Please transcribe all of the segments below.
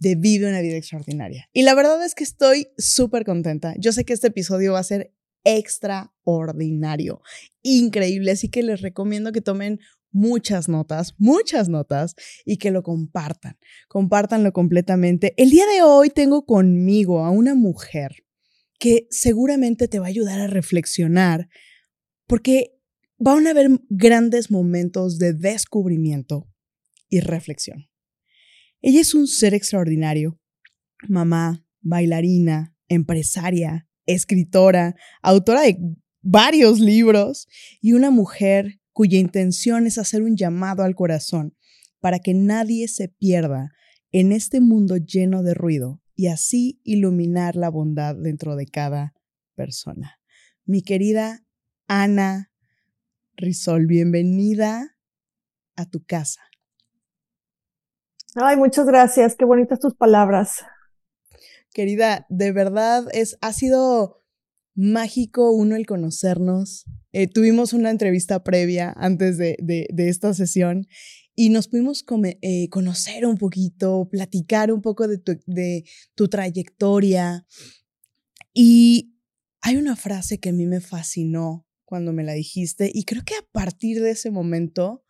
de Vive una vida extraordinaria. Y la verdad es que estoy súper contenta. Yo sé que este episodio va a ser extraordinario, increíble, así que les recomiendo que tomen muchas notas, muchas notas y que lo compartan, compártanlo completamente. El día de hoy tengo conmigo a una mujer que seguramente te va a ayudar a reflexionar porque van a haber grandes momentos de descubrimiento y reflexión. Ella es un ser extraordinario, mamá, bailarina, empresaria, escritora, autora de varios libros y una mujer cuya intención es hacer un llamado al corazón para que nadie se pierda en este mundo lleno de ruido y así iluminar la bondad dentro de cada persona. Mi querida Ana Rizol, bienvenida a tu casa. Ay, muchas gracias. Qué bonitas tus palabras. Querida, de verdad es, ha sido mágico uno el conocernos. Eh, tuvimos una entrevista previa antes de, esta sesión y nos pudimos eh, conocer un poquito, platicar un poco de tu, de tu trayectoria. Y hay una frase que a mí me fascinó cuando me la dijiste y creo que a partir de ese momento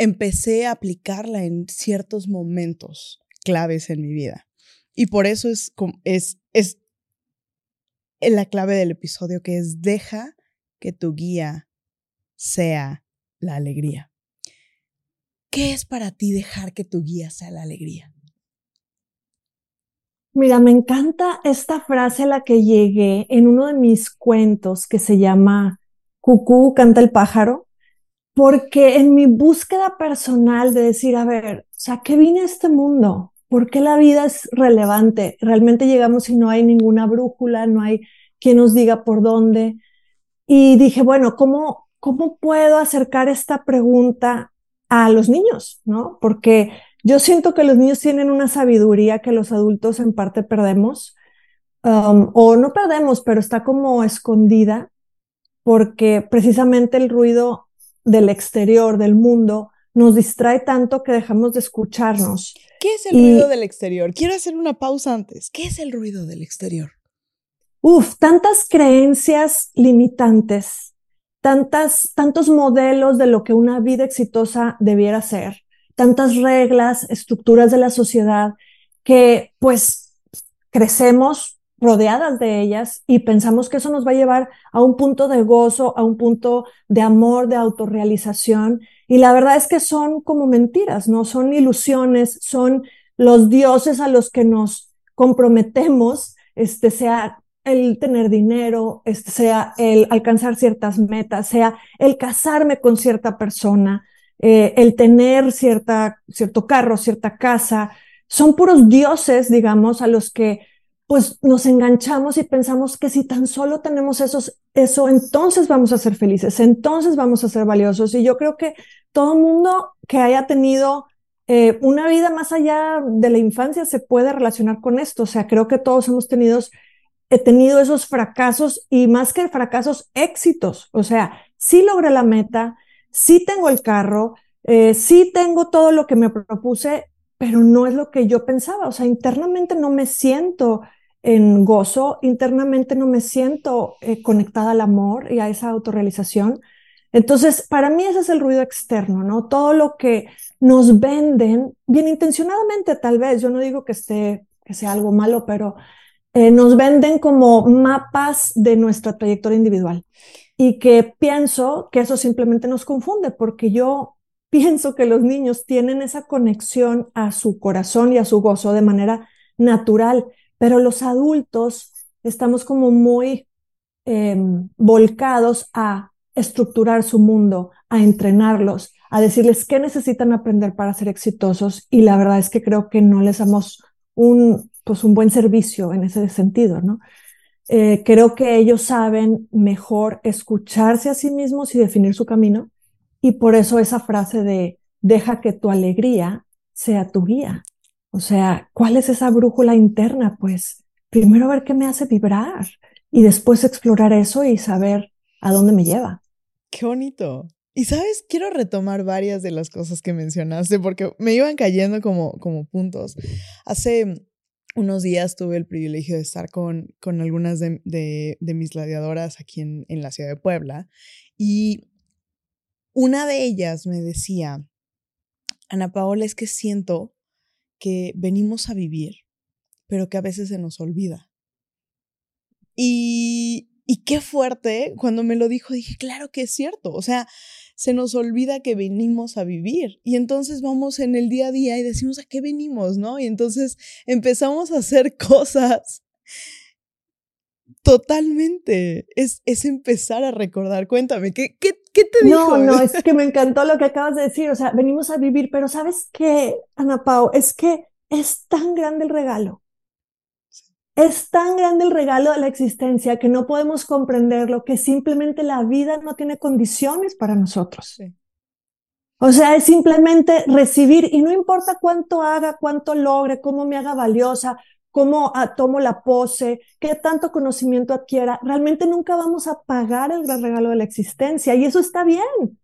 empecé a aplicarla en ciertos momentos claves en mi vida. Y por eso es, es, es la clave del episodio que es deja que tu guía sea la alegría. ¿Qué es para ti dejar que tu guía sea la alegría? Mira, me encanta esta frase a la que llegué en uno de mis cuentos que se llama Cucú canta el pájaro porque en mi búsqueda personal de decir, a ver, o sea, ¿qué vine a este mundo? ¿Por qué la vida es relevante? Realmente llegamos y no hay ninguna brújula, no hay quien nos diga por dónde. Y dije, bueno, ¿cómo, cómo puedo acercar esta pregunta a los niños? ¿No? Porque yo siento que los niños tienen una sabiduría que los adultos en parte perdemos, um, o no perdemos, pero está como escondida, porque precisamente el ruido del exterior, del mundo, nos distrae tanto que dejamos de escucharnos. ¿Qué es el ruido del exterior? Quiero hacer una pausa antes. ¿Qué es el ruido del exterior? Uf, tantas creencias limitantes, tantas, tantos modelos de lo que una vida exitosa debiera ser, tantas reglas, estructuras de la sociedad que pues crecemos rodeadas de ellas y pensamos que eso nos va a llevar a un punto de gozo, a un punto de amor, de autorrealización. Y la verdad es que son como mentiras, ¿no? Son ilusiones, son los dioses a los que nos comprometemos, este, sea el tener dinero, este, sea el alcanzar ciertas metas, sea el casarme con cierta persona, eh, el tener cierta, cierto carro, cierta casa. Son puros dioses, digamos, a los que pues nos enganchamos y pensamos que si tan solo tenemos esos, eso, entonces vamos a ser felices, entonces vamos a ser valiosos. Y yo creo que todo mundo que haya tenido eh, una vida más allá de la infancia se puede relacionar con esto. O sea, creo que todos hemos tenido, he tenido esos fracasos y más que fracasos, éxitos. O sea, sí logré la meta, sí tengo el carro, eh, sí tengo todo lo que me propuse, pero no es lo que yo pensaba. O sea, internamente no me siento en gozo, internamente no me siento eh, conectada al amor y a esa autorrealización. Entonces, para mí ese es el ruido externo, ¿no? Todo lo que nos venden, bien intencionadamente tal vez, yo no digo que, esté, que sea algo malo, pero eh, nos venden como mapas de nuestra trayectoria individual y que pienso que eso simplemente nos confunde porque yo pienso que los niños tienen esa conexión a su corazón y a su gozo de manera natural pero los adultos estamos como muy em, volcados a estructurar su mundo, a entrenarlos, a decirles qué necesitan aprender para ser exitosos y la verdad es que creo que no les damos un pues un buen servicio en ese sentido, ¿no? Eh, creo que ellos saben mejor escucharse a sí mismos y definir su camino. Y por eso esa frase de deja que tu alegría sea tu guía. O sea, ¿cuál es esa brújula interna? Pues primero ver qué me hace vibrar y después explorar eso y saber a dónde me lleva. Qué bonito. Y sabes, quiero retomar varias de las cosas que mencionaste porque me iban cayendo como, como puntos. Hace unos días tuve el privilegio de estar con, con algunas de, mis gladiadoras aquí en, en la ciudad de Puebla y una de ellas me decía, Ana Paola, es que siento que venimos a vivir, pero que a veces se nos olvida. Y, y qué fuerte, cuando me lo dijo, dije, claro que es cierto, o sea, se nos olvida que venimos a vivir y entonces vamos en el día a día y decimos, ¿a qué venimos? ¿No? Y entonces empezamos a hacer cosas Totalmente. Es, es empezar a recordar. Cuéntame, ¿qué, qué, qué te dijo? No, no, es que me encantó lo que acabas de decir. O sea, venimos a vivir, pero ¿sabes qué, Ana Pau? Es que es tan grande el regalo. Es tan grande el regalo de la existencia que no podemos comprenderlo, que simplemente la vida no tiene condiciones para nosotros. O sea, es simplemente recibir y no importa cuánto haga, cuánto logre, cómo me haga valiosa, cómo ah, tomo la pose, qué tanto conocimiento adquiera, realmente nunca vamos a pagar el gran regalo de la existencia y eso está bien.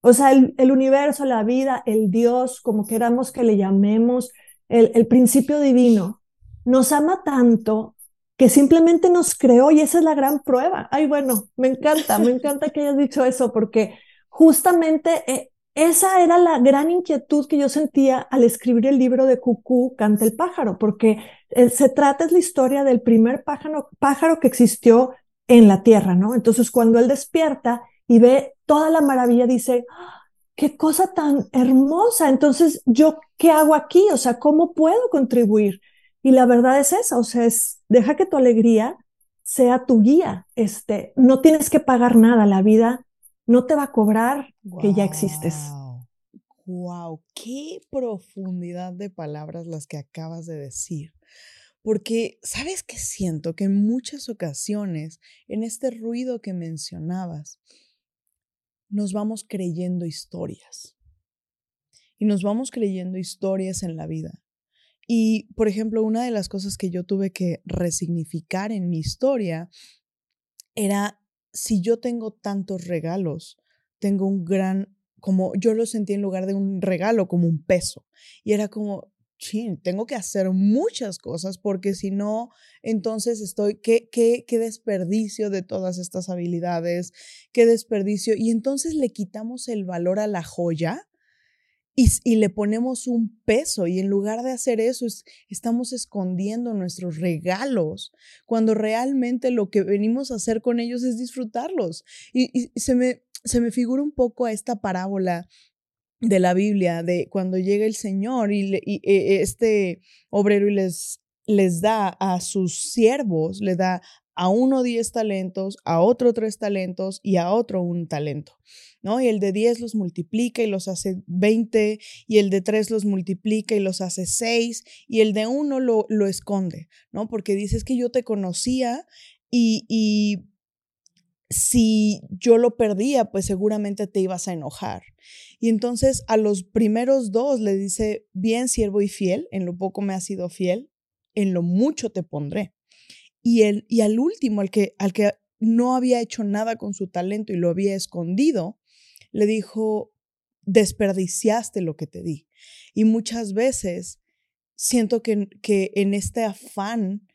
O sea, el, universo, la vida, el Dios, como queramos que le llamemos, el, principio divino, nos ama tanto que simplemente nos creó y esa es la gran prueba. Ay, bueno, me encanta, me encanta que hayas dicho eso porque justamente eh, esa era la gran inquietud que yo sentía al escribir el libro de Cucú, Canta el pájaro, porque eh, se trata es la historia del primer pájaro, pájaro que existió en la tierra, ¿no? Entonces, cuando él despierta y ve toda la maravilla, dice, ¡Ah! qué cosa tan hermosa. Entonces, ¿yo qué hago aquí? O sea, ¿cómo puedo contribuir? Y la verdad es esa, o sea, es, deja que tu alegría sea tu guía. Este, no tienes que pagar nada, la vida no te va a cobrar que ya existes. Wow, qué profundidad de palabras las que acabas de decir. Porque, ¿sabes qué siento? Que en muchas ocasiones, en este ruido que mencionabas, nos vamos creyendo historias. Y nos vamos creyendo historias en la vida. Y, por ejemplo, una de las cosas que yo tuve que resignificar en mi historia era si yo tengo tantos regalos, tengo un gran, como yo lo sentí en lugar de un regalo, como un peso. Y era como, chin, tengo que hacer muchas cosas porque si no, entonces estoy, qué, qué, qué desperdicio de todas estas habilidades, qué desperdicio. Y entonces le quitamos el valor a la joya y, le ponemos un peso y en lugar de hacer eso estamos escondiendo nuestros regalos cuando realmente lo que venimos a hacer con ellos es disfrutarlos. Y, se, me, se me figura un poco a esta parábola de la Biblia, de cuando llega el Señor y, e, este obrero y les, les da a sus siervos, le da a uno 10 talentos, a otro 3 talentos y a otro un talento, ¿no? Y el de 10 los multiplica y los hace 20, y el de 3 los multiplica y los hace 6, y el de uno lo, lo esconde, ¿no? Porque dices que yo te conocía y, y si yo lo perdía, pues seguramente te ibas a enojar. Y entonces a los primeros dos le dice, bien siervo y fiel, en lo poco me has sido fiel, en lo mucho te pondré. Y, el, y al último, al que, al que no había hecho nada con su talento y lo había escondido, le dijo, desperdiciaste lo que te di. Y muchas veces siento que, que en este afán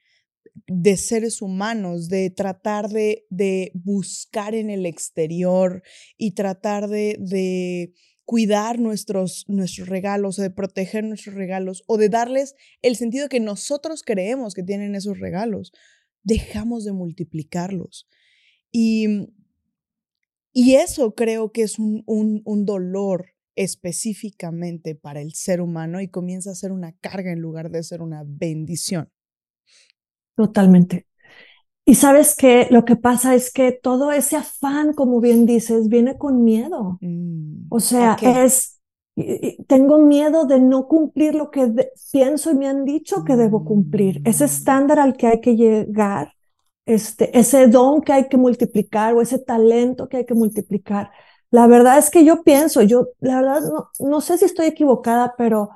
de seres humanos, de tratar de, de buscar en el exterior y tratar de, de cuidar nuestros, nuestros regalos, de proteger nuestros regalos o de darles el sentido que nosotros creemos que tienen esos regalos dejamos de multiplicarlos. Y, y eso creo que es un, un, dolor específicamente para el ser humano y comienza a ser una carga en lugar de ser una bendición. Totalmente. Y sabes que lo que pasa es que todo ese afán, como bien dices, viene con miedo. Mm, o sea, es tengo miedo de no cumplir lo que pienso y me han dicho que debo cumplir. Ese estándar al que hay que llegar, este, ese don que hay que multiplicar o ese talento que hay que multiplicar. La verdad es que yo pienso, yo, la verdad, no, no sé si estoy equivocada, pero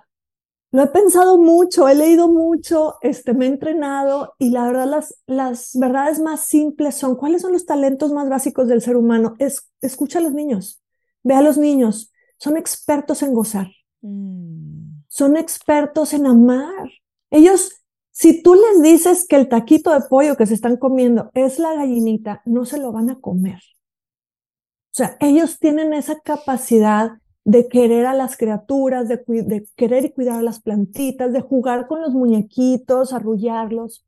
lo he pensado mucho, he leído mucho, este, me he entrenado y la verdad las, las verdades más simples son, ¿cuáles son los talentos más básicos del ser humano? Es, escucha a los niños, ve a los niños, son expertos en gozar, mm. son expertos en amar. Ellos, si tú les dices que el taquito de pollo que se están comiendo es la gallinita, no se lo van a comer. O sea, ellos tienen esa capacidad de querer a las criaturas, de, querer y cuidar a las plantitas, de jugar con los muñequitos, arrullarlos.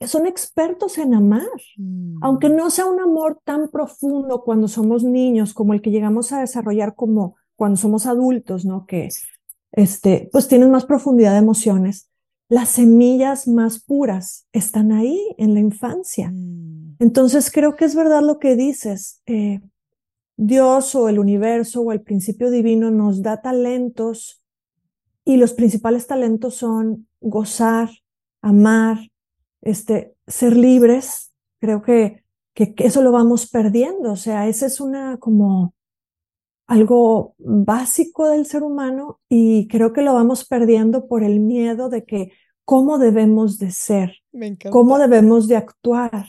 Son expertos en amar, mm. aunque no sea un amor tan profundo cuando somos niños como el que llegamos a desarrollar como cuando somos adultos, ¿no? Que este, pues tienen más profundidad de emociones. Las semillas más puras están ahí en la infancia. Mm. Entonces creo que es verdad lo que dices. Eh, Dios o el universo o el principio divino nos da talentos y los principales talentos son gozar, amar, este, ser libres. Creo que, que, eso lo vamos perdiendo. O sea, ese es una como algo básico del ser humano y creo que lo vamos perdiendo por el miedo de que cómo debemos de ser, cómo debemos de actuar.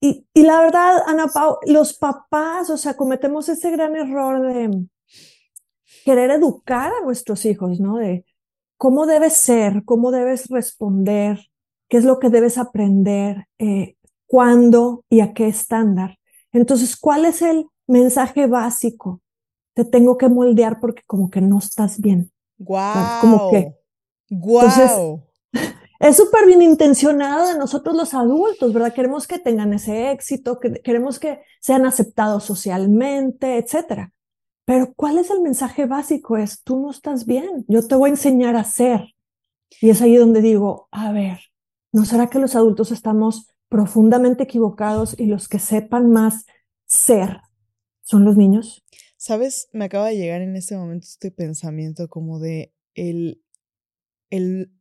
Y, la verdad, Ana Pau, los papás, o sea, cometemos ese gran error de querer educar a nuestros hijos, ¿no? De cómo debes ser, cómo debes responder, qué es lo que debes aprender, eh, cuándo y a qué estándar. Entonces, ¿cuál es el mensaje básico? Te tengo que moldear porque como que no estás bien. Wow. Como que. Wow es súper bien intencionado de nosotros los adultos, ¿verdad? Queremos que tengan ese éxito, que, queremos que sean aceptados socialmente, etcétera. Pero ¿cuál es el mensaje básico? Es, tú no estás bien, yo te voy a enseñar a ser. Y es ahí donde digo, a ver, ¿no será que los adultos estamos profundamente equivocados y los que sepan más ser son los niños? Sabes, me acaba de llegar en este momento este pensamiento como de el, el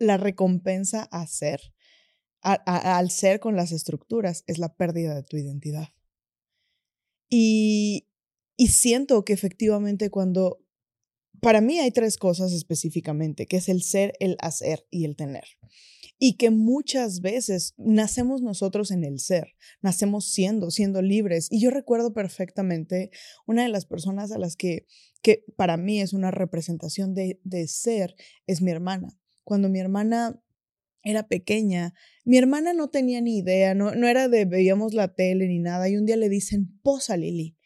la recompensa a ser, al ser con las estructuras, es la pérdida de tu identidad. Y, y siento que efectivamente cuando, para mí hay tres cosas específicamente, que es el ser, el hacer y el tener. Y que muchas veces nacemos nosotros en el ser, nacemos siendo, siendo libres. Y yo recuerdo perfectamente una de las personas a las que, que para mí es una representación de, de ser, es mi hermana cuando mi hermana era pequeña, mi hermana no tenía ni idea, no, no era de veíamos la tele ni nada, y un día le dicen, posa Lili.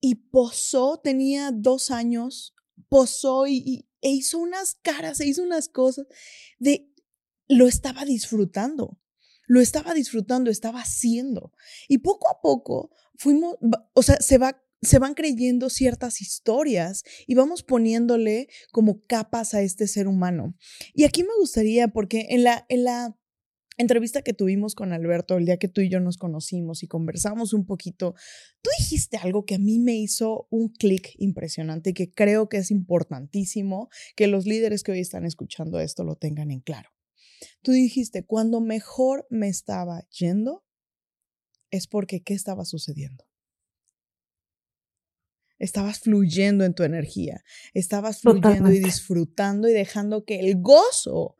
Y posó, tenía dos años, posó y, e hizo unas caras, e hizo unas cosas de, lo estaba disfrutando, lo estaba disfrutando, estaba haciendo. Y poco a poco fuimos, o sea, se va se van creyendo ciertas historias y vamos poniéndole como capas a este ser humano. Y aquí me gustaría, porque en la, en la entrevista que tuvimos con Alberto, el día que tú y yo nos conocimos y conversamos un poquito, tú dijiste algo que a mí me hizo un clic impresionante y que creo que es importantísimo que los líderes que hoy están escuchando esto lo tengan en claro. Tú dijiste, cuando mejor me estaba yendo, es porque ¿qué estaba sucediendo? estabas fluyendo en tu energía, estabas fluyendo y disfrutando y dejando que el gozo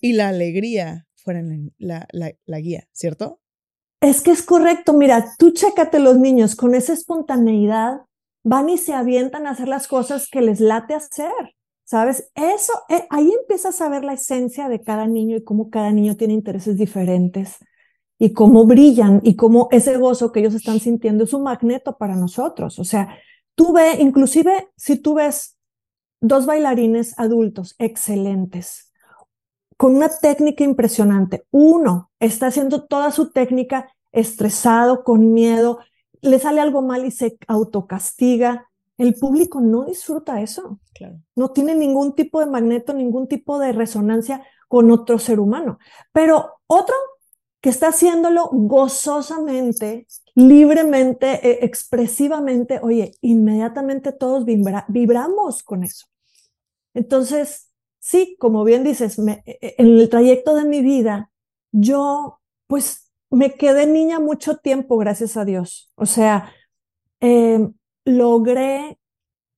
y la alegría fueran la, la, guía, ¿cierto? Es que es correcto, mira, tú chécate los niños con esa espontaneidad, van y se avientan a hacer las cosas que les late hacer, ¿sabes? Eso, eh, ahí empiezas a ver la esencia de cada niño y cómo cada niño tiene intereses diferentes y cómo brillan y cómo ese gozo que ellos están sintiendo es un magneto para nosotros. O sea, tú ves, inclusive si tú ves dos bailarines adultos excelentes, con una técnica impresionante, uno está haciendo toda su técnica estresado, con miedo, le sale algo mal y se autocastiga. El público no disfruta eso. No tiene ningún tipo de magneto, ningún tipo de resonancia con otro ser humano. Pero otro que está haciéndolo gozosamente, libremente, e, expresivamente, oye, inmediatamente todos vibramos con eso. Entonces, sí, como bien dices, e, e, en el trayecto de mi vida, yo pues me quedé niña mucho tiempo, gracias a Dios. O sea, em, logré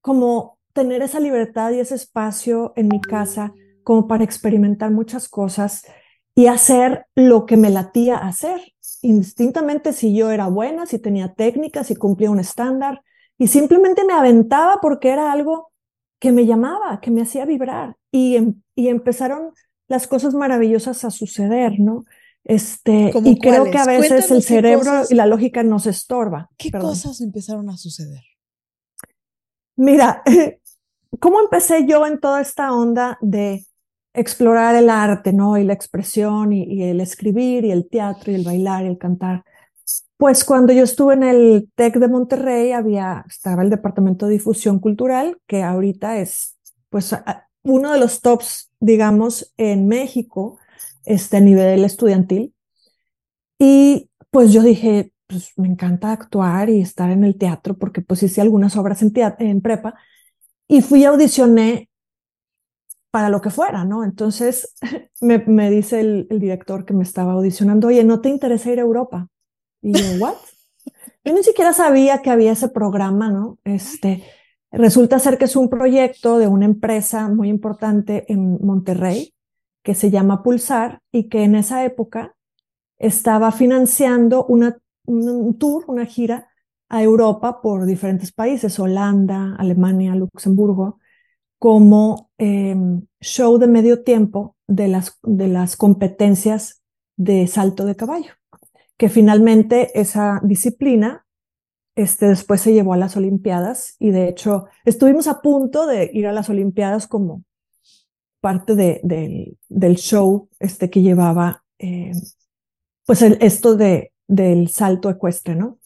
como tener esa libertad y ese espacio en mi casa como para experimentar muchas cosas y hacer lo que me latía hacer, indistintamente si yo era buena, si tenía técnicas, si cumplía un estándar, y simplemente me aventaba porque era algo que me llamaba, que me hacía vibrar, y, em, y empezaron las cosas maravillosas a suceder, ¿no? Este, y creo que a veces el cerebro y la lógica nos estorba. ¿Qué cosas empezaron a suceder? Mira, ¿cómo empecé yo en toda esta onda de explorar el arte, ¿no? Y la expresión y, el escribir y el teatro y el bailar y el cantar. Pues cuando yo estuve en el TEC de Monterrey, había, estaba el Departamento de Difusión Cultural, que ahorita es, pues, uno de los tops, digamos, en México, este, a nivel estudiantil. Y pues yo dije, pues me encanta actuar y estar en el teatro, porque pues hice algunas obras en, en prepa, y fui a audicioné para lo que fuera, ¿no? Entonces me, me dice el, el, director que me estaba audicionando, oye, ¿no te interesa ir a Europa? Y yo, ¿what? Yo ni siquiera sabía que había ese programa, ¿no? Este, resulta ser que es un proyecto de una empresa muy importante en Monterrey que se llama Pulsar y que en esa época estaba financiando una, un tour, una gira a Europa por diferentes países, Holanda, Alemania, Luxemburgo, como em, show de medio tiempo de las, de las competencias de salto de caballo, que finalmente esa disciplina este, después se llevó a las Olimpiadas y de hecho estuvimos a punto de ir a las Olimpiadas como parte de, del show este, que llevaba em, pues esto de, del salto ecuestre, ¿no?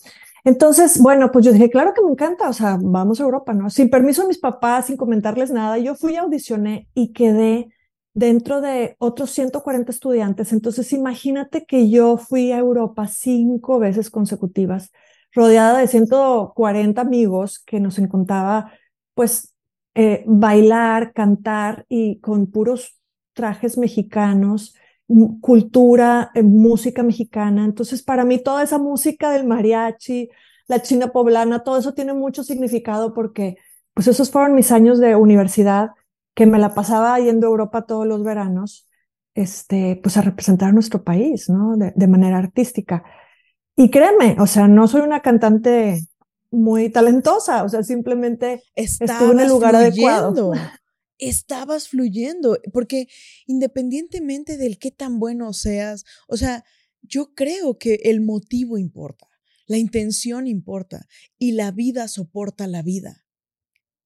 Entonces, bueno, pues yo dije, claro que me encanta, o sea, vamos a Europa, ¿no? Sin permiso de mis papás, sin comentarles nada, yo fui, audicioné y quedé dentro de otros 140 estudiantes. Entonces, imagínate que yo fui a Europa cinco veces consecutivas, rodeada de 140 amigos que nos encontraba, pues, eh, bailar, cantar y con puros trajes mexicanos, cultura, eh, música mexicana. Entonces, para mí toda esa música del mariachi, la china poblana, todo eso tiene mucho significado porque, pues esos fueron mis años de universidad, que me la pasaba yendo a Europa todos los veranos, este, pues a representar a nuestro país, ¿no? De, manera artística. Y créeme, o sea, no soy una cantante muy talentosa, o sea, simplemente estuve en el lugar adecuado estabas fluyendo, porque independientemente del qué tan bueno seas, o sea, yo creo que el motivo importa, la intención importa y la vida soporta la vida.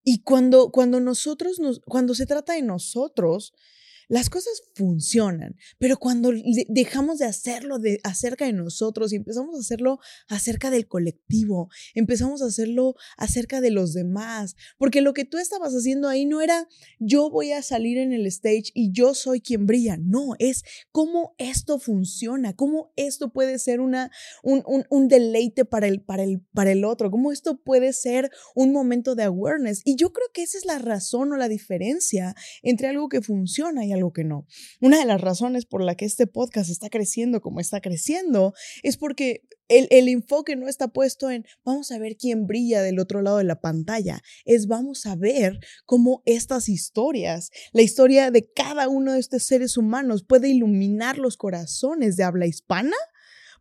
Y cuando, cuando nosotros nos, cuando se trata de nosotros, las cosas funcionan, pero cuando dejamos de hacerlo de, acerca de nosotros y empezamos a hacerlo acerca del colectivo, empezamos a hacerlo acerca de los demás, porque lo que tú estabas haciendo ahí no era yo voy a salir en el stage y yo soy quien brilla, no, es cómo esto funciona, cómo esto puede ser una, un, un, un deleite para el, para, el, para el otro, cómo esto puede ser un momento de awareness. Y yo creo que esa es la razón o la diferencia entre algo que funciona y algo que no. Una de las razones por la que este podcast está creciendo como está creciendo es porque el, el, enfoque no está puesto en vamos a ver quién brilla del otro lado de la pantalla, es vamos a ver cómo estas historias, la historia de cada uno de estos seres humanos puede iluminar los corazones de habla hispana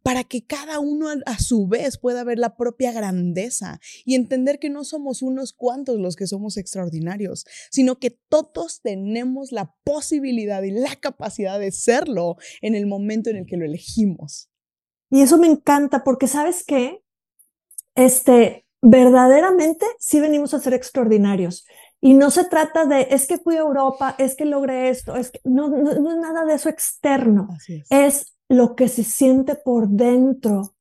para que cada uno a su vez pueda ver la propia grandeza y entender que no somos unos cuantos los que somos extraordinarios, sino que todos tenemos la posibilidad y la capacidad de serlo en el momento en el que lo elegimos. Y eso me encanta porque sabes qué, este, verdaderamente sí venimos a ser extraordinarios. Y no se trata de, es que fui a Europa, es que logré esto, es que no, no, no es nada de eso externo. es. es lo que se siente por dentro.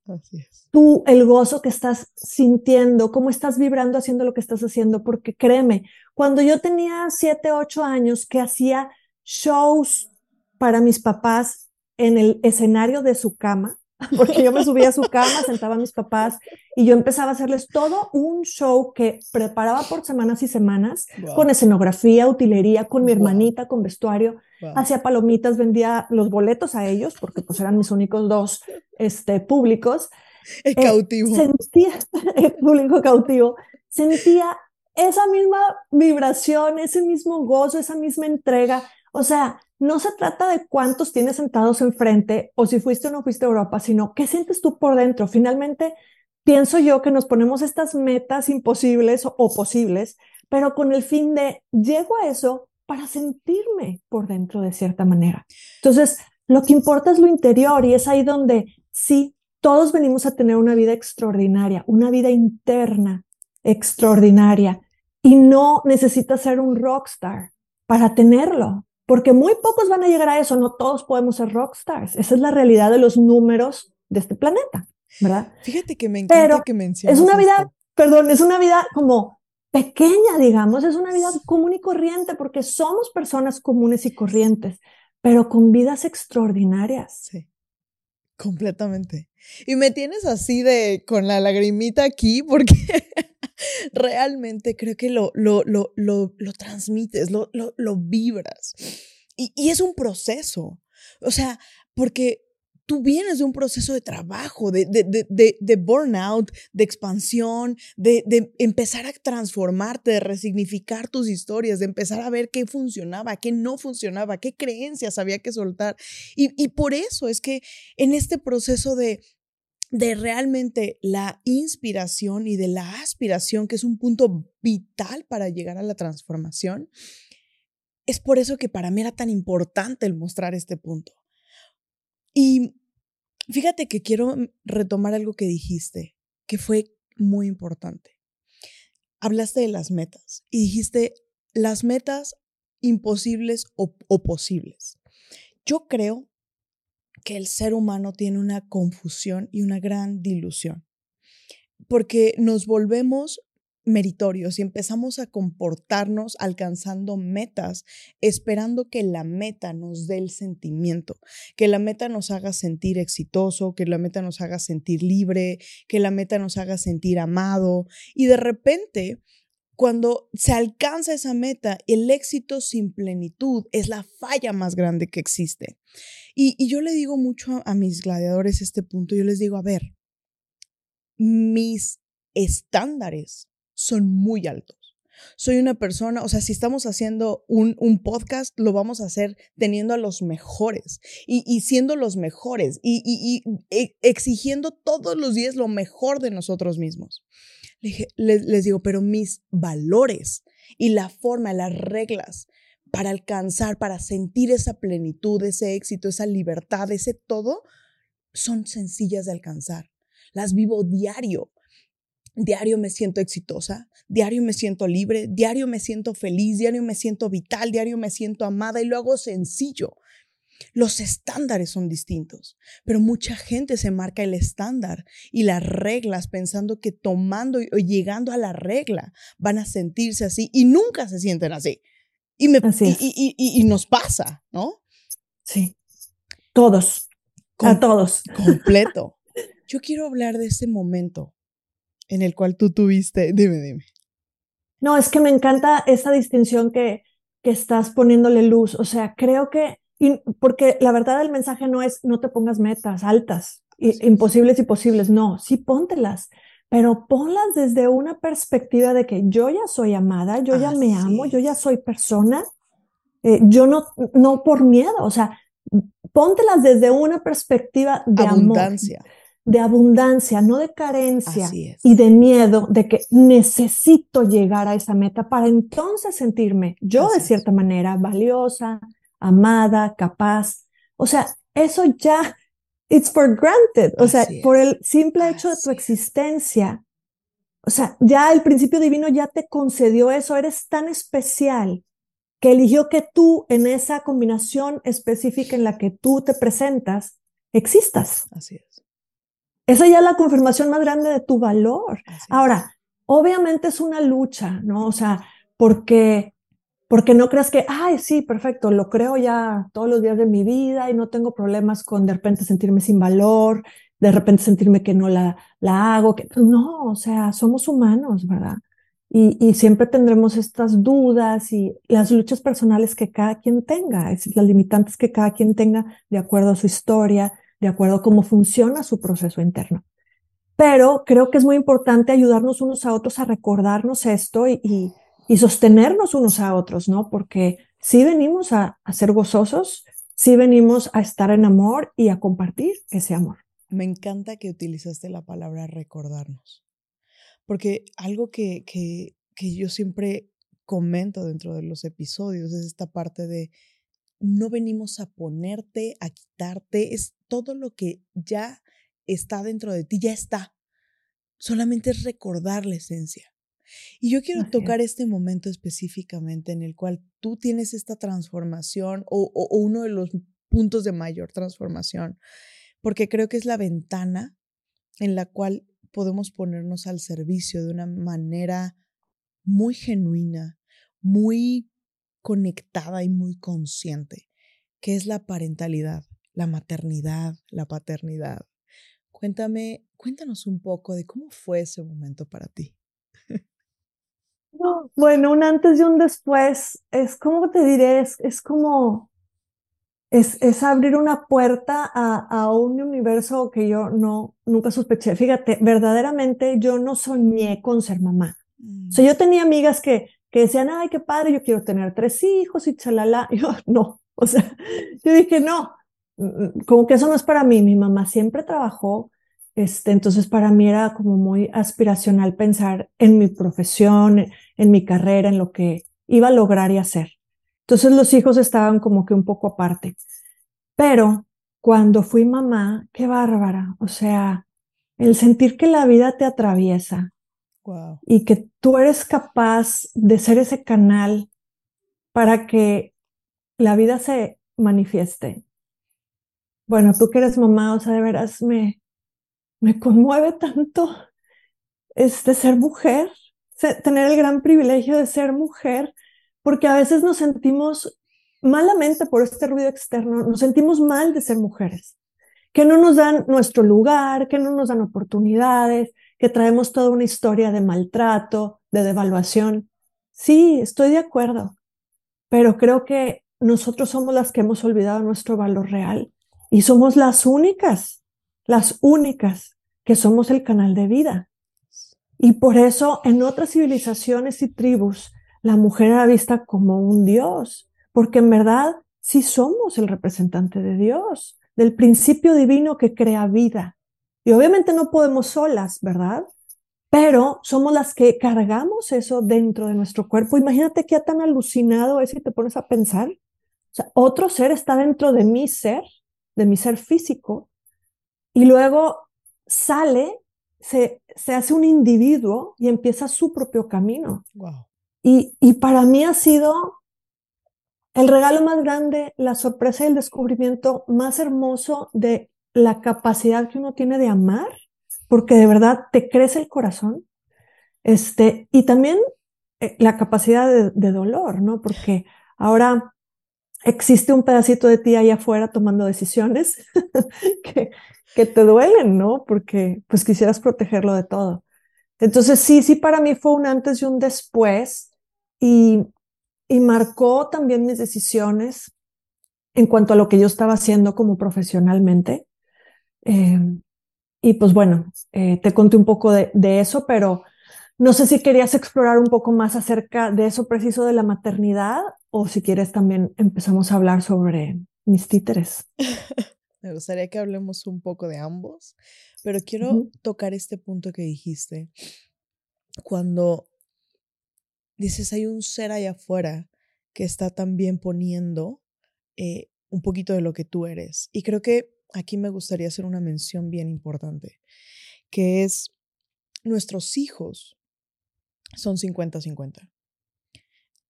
Tú, el gozo que estás sintiendo, cómo estás vibrando haciendo lo que estás haciendo, porque créeme, cuando yo tenía siete, ocho años que hacía shows para mis papás, en el escenario de su cama, porque yo me subía a su cama, sentaba a mis papás y yo empezaba a hacerles todo un show que preparaba por semanas y semanas, con escenografía, utilería, con mi hermanita, con vestuario, hacía palomitas, vendía los boletos a ellos, porque pues eran mis únicos dos este, públicos. El eh, cautivo. sentía, el público cautivo, sentía esa misma vibración, ese mismo gozo, esa misma entrega. O sea, no se trata de cuántos tienes sentados enfrente o si fuiste o no fuiste a Europa, sino qué sientes tú por dentro. Finalmente, pienso yo que nos ponemos estas metas imposibles o, posibles, pero con el fin de llego a eso para sentirme por dentro de cierta manera. Entonces, lo que importa es lo interior y es ahí donde sí, todos venimos a tener una vida extraordinaria, una vida interna extraordinaria y no necesitas ser un rockstar para tenerlo porque muy pocos van a llegar a eso, no todos podemos ser rockstars. Esa es la realidad de los números de este planeta, ¿verdad? Fíjate que me encanta que menciones. Es una vida, perdón, es una vida como pequeña, digamos, es una vida común y corriente porque somos personas comunes y corrientes, pero con vidas extraordinarias. Sí. Completamente. Y me tienes así de con la lagrimita aquí porque realmente creo que lo, lo, lo, lo, lo transmites, lo, lo, lo vibras. Y, y, es un proceso. O sea, porque tú vienes de un proceso de trabajo, de, de, de, de burnout, de expansión, de, empezar a transformarte, de resignificar tus historias, de empezar a ver qué funcionaba, qué no funcionaba, qué creencias había que soltar. Y, y por eso es que en este proceso de, de realmente la inspiración y de la aspiración, que es un punto vital para llegar a la transformación, es por eso que para mí era tan importante el mostrar este punto. Y fíjate que quiero retomar algo que dijiste, que fue muy importante. Hablaste de las metas y dijiste las metas imposibles o, posibles. Yo creo que el ser humano tiene una confusión y una gran dilusión, porque nos volvemos meritorios y empezamos a comportarnos alcanzando metas, esperando que la meta nos dé el sentimiento, que la meta nos haga sentir exitoso, que la meta nos haga sentir libre, que la meta nos haga sentir amado. Y de repente cuando se alcanza esa meta, el éxito sin plenitud es la falla más grande que existe. Y, yo le digo mucho a, mis gladiadores este punto, yo les digo, a ver, mis estándares son muy altos. Soy una persona, o sea, si estamos haciendo un, podcast, lo vamos a hacer teniendo a los mejores y, siendo los mejores y, y, e, exigiendo todos los días lo mejor de nosotros mismos les, digo, pero mis valores y la forma, las reglas para alcanzar, para sentir esa plenitud, ese éxito, esa libertad, ese todo, son sencillas de alcanzar. Las vivo diario. Diario me siento exitosa, diario me siento libre, diario me siento feliz, diario me siento vital, diario me siento amada y lo hago sencillo. Los estándares son distintos, pero mucha gente se marca el estándar y las reglas pensando que tomando o llegando a la regla van a sentirse así y nunca se sienten así. Y, me, y, y, nos pasa, ¿no? Sí. Todos. a todos. Completo. Yo quiero hablar de ese momento en el cual tú tuviste. Dime, dime. No, es que me encanta esa distinción que, que estás poniéndole luz. O sea, creo que y porque la verdad del mensaje no es no te pongas metas altas, imposibles y posibles, no, sí póntelas, pero ponlas desde una perspectiva de que yo ya soy amada, yo ya me amo, yo ya soy persona, eh, yo no, no por miedo, o sea, póntelas desde una perspectiva de abundancia. de abundancia, no de carencia y de miedo de que necesito llegar a esa meta para entonces sentirme yo de cierta manera valiosa, amada, capaz. O sea, eso ya, it's for granted. O sea, por el simple hecho de tu existencia. O sea, ya el principio divino ya te concedió eso. Eres tan especial que eligió que tú en esa combinación específica en la que tú te presentas, existas. Así es. Esa ya es la confirmación más grande de tu valor. Ahora, obviamente es una lucha, ¿no? O sea, porque Porque no creas que, ay, sí, perfecto, lo creo ya todos los días de mi vida y no tengo problemas con de repente sentirme sin valor, de repente sentirme que no la, la hago. Que, no, o sea, somos humanos, ¿verdad? Y, y, siempre tendremos estas dudas y las luchas personales que cada quien tenga, es las limitantes que cada quien tenga de acuerdo a su historia, de acuerdo a cómo funciona su proceso interno. Pero creo que es muy importante ayudarnos unos a otros a recordarnos esto y, y y sostenernos unos a otros, ¿no? Porque sí venimos a, ser gozosos, sí venimos a estar en amor y a compartir ese amor. Me encanta que utilizaste la palabra recordarnos, porque algo que, que, que yo siempre comento dentro de los episodios es esta parte de no venimos a ponerte, a quitarte, es todo lo que ya está dentro de ti, ya está. Solamente es recordar la esencia. Y yo quiero tocar este momento específicamente en el cual tú tienes esta transformación o, uno de los puntos de mayor transformación, porque creo que es la ventana en la cual podemos ponernos al servicio de una manera muy genuina, muy conectada y muy consciente, que es la parentalidad, la maternidad, la paternidad. Cuéntame, cuéntanos un poco de cómo fue ese momento para ti. Bueno, un antes y un después, es como te diré, es, como, es, es, abrir una puerta a, a, un universo que yo no, nunca sospeché. Fíjate, verdaderamente yo no soñé con ser mamá. O sea, mm. yo tenía amigas que, que decían, ay, qué padre, yo quiero tener tres hijos y chalala. Y yo, no, o sea, yo dije, no, mm, mm, como que eso no es para mí. Mi mamá siempre trabajó, este, entonces para mí era como muy aspiracional pensar en mi profesión, en mi carrera, en lo que iba a lograr y hacer. Entonces los hijos estaban como que un poco aparte. Pero cuando fui mamá, qué bárbara. O sea, el sentir que la vida te atraviesa y que tú eres capaz de ser ese canal para que la vida se manifieste. Bueno, tú que eres mamá, o sea, de veras me, me conmueve tanto este ser mujer, tener el gran privilegio de ser mujer, porque a veces nos sentimos malamente por este ruido externo, nos sentimos mal de ser mujeres, que no nos dan nuestro lugar, que no nos dan oportunidades, que traemos toda una historia de maltrato, de devaluación. Sí, estoy de acuerdo, pero creo que nosotros somos las que hemos olvidado nuestro valor real y somos las únicas las únicas que somos el canal de vida. Y por eso en otras civilizaciones y tribus la mujer era vista como un dios, porque en verdad sí somos el representante de Dios, del principio divino que crea vida. Y obviamente no podemos solas, ¿verdad? Pero somos las que cargamos eso dentro de nuestro cuerpo. Imagínate qué tan alucinado es si te pones a pensar. O sea, otro ser está dentro de mi ser, de mi ser físico, y luego sale, se, se hace un individuo y empieza su propio camino. Y, y para mí ha sido el regalo más grande, la sorpresa y el descubrimiento más hermoso de la capacidad que uno tiene de amar, porque de verdad te crece el corazón. Este, y también eh, la capacidad de, de, dolor, ¿no? Porque ahora existe un pedacito de ti ahí afuera tomando decisiones que, te duelen, ¿no? Porque pues quisieras protegerlo de todo. Entonces sí, sí, para mí fue un antes y un después y, y marcó también mis decisiones en cuanto a lo que yo estaba haciendo como profesionalmente. Eh, y pues bueno, eh, te conté un poco de, de, eso, pero no sé si querías explorar un poco más acerca de eso preciso de la maternidad o si quieres también empezamos a hablar sobre mis títeres. Me gustaría que hablemos un poco de ambos, pero quiero tocar este punto que dijiste. Cuando dices, hay un ser allá afuera que está también poniendo eh, un poquito de lo que tú eres. Y creo que aquí me gustaría hacer una mención bien importante, que es nuestros hijos son 50-50.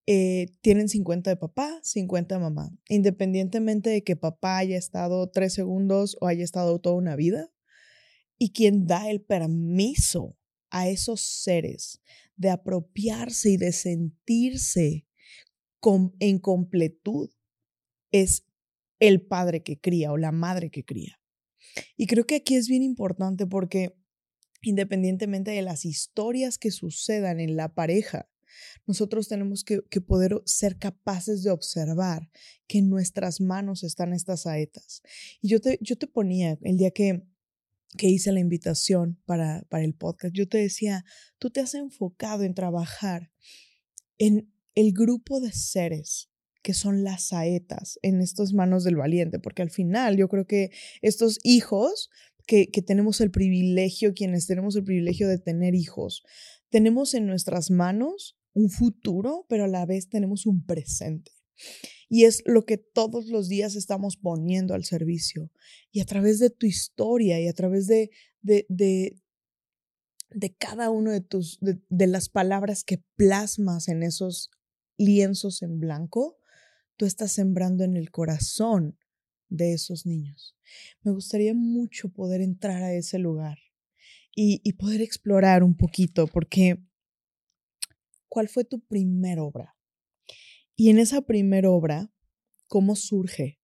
Eh, tienen 50 de papá, 50 de mamá. Independientemente de que papá haya estado tres segundos o haya estado toda una vida. Y quien da el permiso a esos seres de apropiarse y de sentirse en completud es el padre que cría o la madre que cría. Y creo que aquí es bien importante porque independientemente de las historias que sucedan en la pareja, nosotros tenemos que, poder ser capaces de observar que en nuestras manos están estas saetas. Y yo te, yo te ponía el día que, que hice la invitación para, para el podcast, yo te decía, tú te has enfocado en trabajar en el grupo de seres que son las saetas en estas manos del valiente, porque al final yo creo que estos hijos que, que, tenemos el privilegio, quienes tenemos el privilegio de tener hijos, tenemos en nuestras manos un futuro, pero a la vez tenemos un presente. Y es lo que todos los días estamos poniendo al servicio. Y a través de tu historia y a través de, de, de, cada uno de tus, de las palabras que plasmas en esos lienzos en blanco, tú estás sembrando en el corazón de esos niños. Me gustaría mucho poder entrar a ese lugar y, poder explorar un poquito, porque ¿cuál fue tu primera obra? Y en esa primera obra, ¿cómo surge?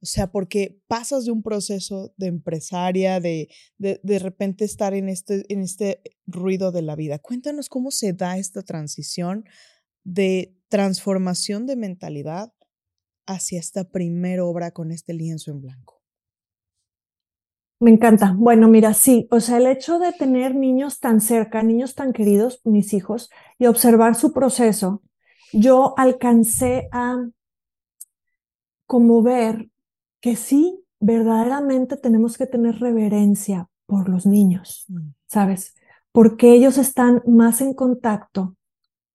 O sea, porque pasas de un proceso de empresaria, de, de, de repente estar en este, en este ruido de la vida. Cuéntanos cómo se da esta transición de transformación de mentalidad hacia esta primera obra con este lienzo en blanco? Me encanta. Bueno, mira, sí, o sea, el hecho de tener niños tan cerca, niños tan queridos, mis hijos, y observar su proceso, yo alcancé a como ver que sí, verdaderamente tenemos que tener reverencia por los niños, mm. ¿sabes? Porque ellos están más en contacto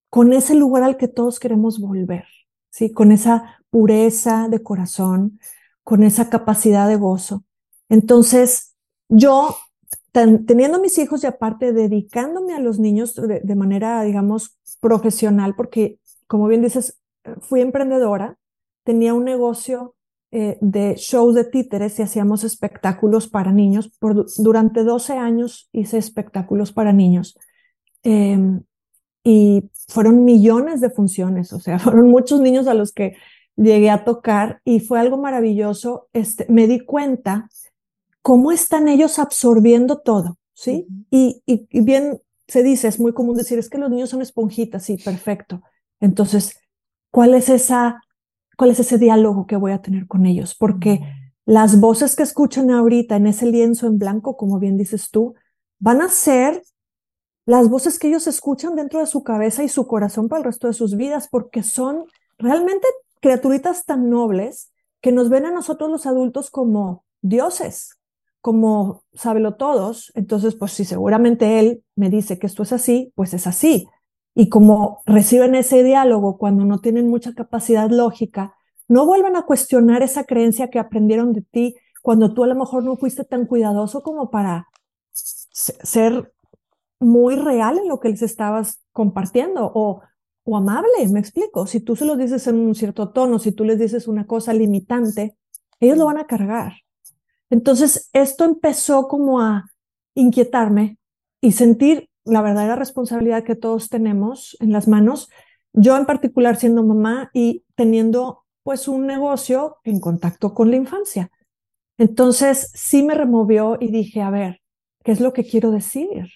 con ese lugar al que todos queremos volver, ¿sí? Con esa pureza de corazón, con esa capacidad de gozo. Entonces, yo, teniendo mis hijos y aparte dedicándome a los niños de, manera, digamos, profesional, porque, como bien dices, fui emprendedora, tenía un negocio eh, de shows de títeres y hacíamos espectáculos para niños. Durante 12 años hice espectáculos para niños. Em, y fueron millones de funciones, o sea, fueron muchos niños a los que llegué a tocar y fue algo maravilloso. Este, me di cuenta cómo están ellos absorbiendo todo, ¿sí? y, y, bien se dice, es muy común decir, es que los niños son esponjitas, sí, perfecto. Entonces, ¿cuál es esa, cuál es ese diálogo que voy a tener con ellos? Porque las voces que escuchan ahorita en ese lienzo en blanco, como bien dices tú, van a ser las voces que ellos escuchan dentro de su cabeza y su corazón para el resto de sus vidas, porque son realmente criaturitas tan nobles que nos ven a nosotros los adultos como dioses, como sábelo todos. Entonces, pues si seguramente él me dice que esto es así, pues es así. Y como reciben ese diálogo cuando no tienen mucha capacidad lógica, no vuelven a cuestionar esa creencia que aprendieron de ti cuando tú a lo mejor no fuiste tan cuidadoso como para ser muy real en lo que les estabas compartiendo o, o amable, me explico. Si tú se lo dices en un cierto tono, si tú les dices una cosa limitante, ellos lo van a cargar. Entonces, esto empezó como a inquietarme y sentir la verdadera responsabilidad que todos tenemos en las manos. Yo en particular siendo mamá y teniendo pues un negocio en contacto con la infancia. Entonces sí me removió y dije, a ver, ¿qué es lo que quiero decir?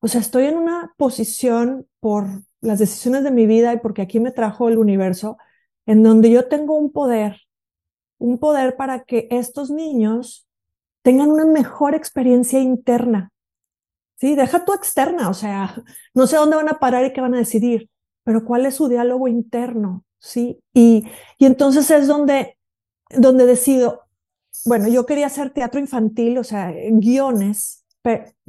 O sea, estoy en una posición por las decisiones de mi vida y porque aquí me trajo el universo, en donde yo tengo un poder, un poder para que estos niños tengan una mejor experiencia interna. Sí, deja tu externa, o sea, no sé dónde van a parar y qué van a decidir, pero cuál es su diálogo interno, ¿sí? Y, y entonces es donde, donde decido, bueno, yo quería hacer teatro infantil, o sea, guiones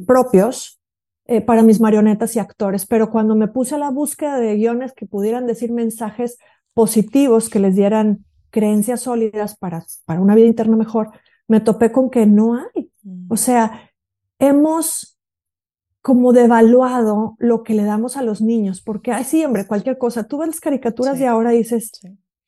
propios, eh, para mis marionetas y actores, pero cuando me puse a la búsqueda de guiones que pudieran decir mensajes positivos, que les dieran creencias sólidas para, para una vida interna mejor, me topé con que no hay. O mm. sea, hemos como devaluado lo que le damos a los niños, porque, ay, sí, hombre, cualquier cosa. Tú ves las caricaturas de ahora y dices,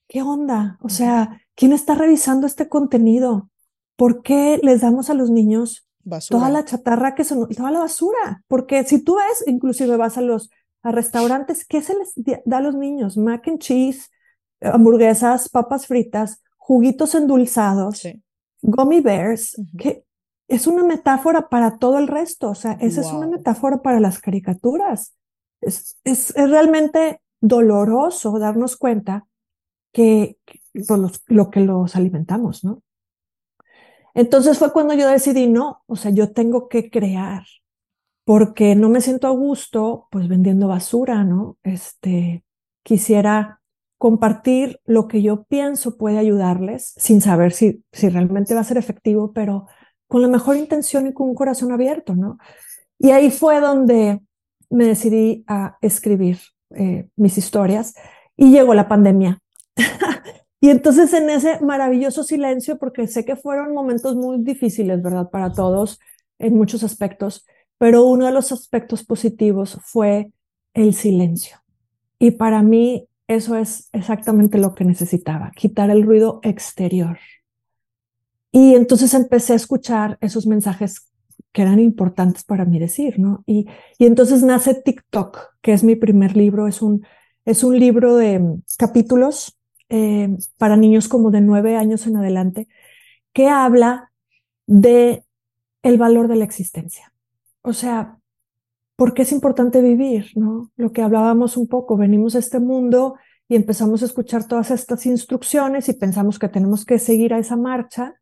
¿qué onda? O sea, ¿quién está revisando este contenido? ¿Por qué les damos a los niños Toda la chatarra que son, toda la basura. Porque si tú ves, inclusive vas a los a restaurantes, ¿qué se les da a los niños? Mac and cheese, hamburguesas, papas fritas, juguitos endulzados, gummy bears, que es una metáfora para todo el resto. O sea, esa es una metáfora para las caricaturas. Es, es, realmente doloroso darnos cuenta que, lo que los alimentamos, ¿no? Entonces fue cuando yo decidí, no, o sea, yo tengo que crear, porque no me siento a gusto, pues vendiendo basura, ¿no? Este, quisiera compartir lo que yo pienso puede ayudarles, sin saber si, si realmente va a ser efectivo, pero con la mejor intención y con un corazón abierto, ¿no? Y ahí fue donde me decidí a escribir eh, mis historias y llegó la pandemia. y entonces en ese maravilloso silencio, porque sé que fueron momentos muy difíciles, ¿verdad? Para todos en muchos aspectos, pero uno de los aspectos positivos fue el silencio. Y para mí eso es exactamente lo que necesitaba, quitar el ruido exterior. Y entonces empecé a escuchar esos mensajes que eran importantes para mí decir, ¿no? Y, y entonces nace TikTok, que es mi primer libro, es un, es un libro de mm, capítulos eh, para niños como de nueve años en adelante, que habla de el valor de la existencia. O sea, ¿por qué es importante vivir? ¿no? Lo que hablábamos un poco, venimos a este mundo y empezamos a escuchar todas estas instrucciones y pensamos que tenemos que seguir a esa marcha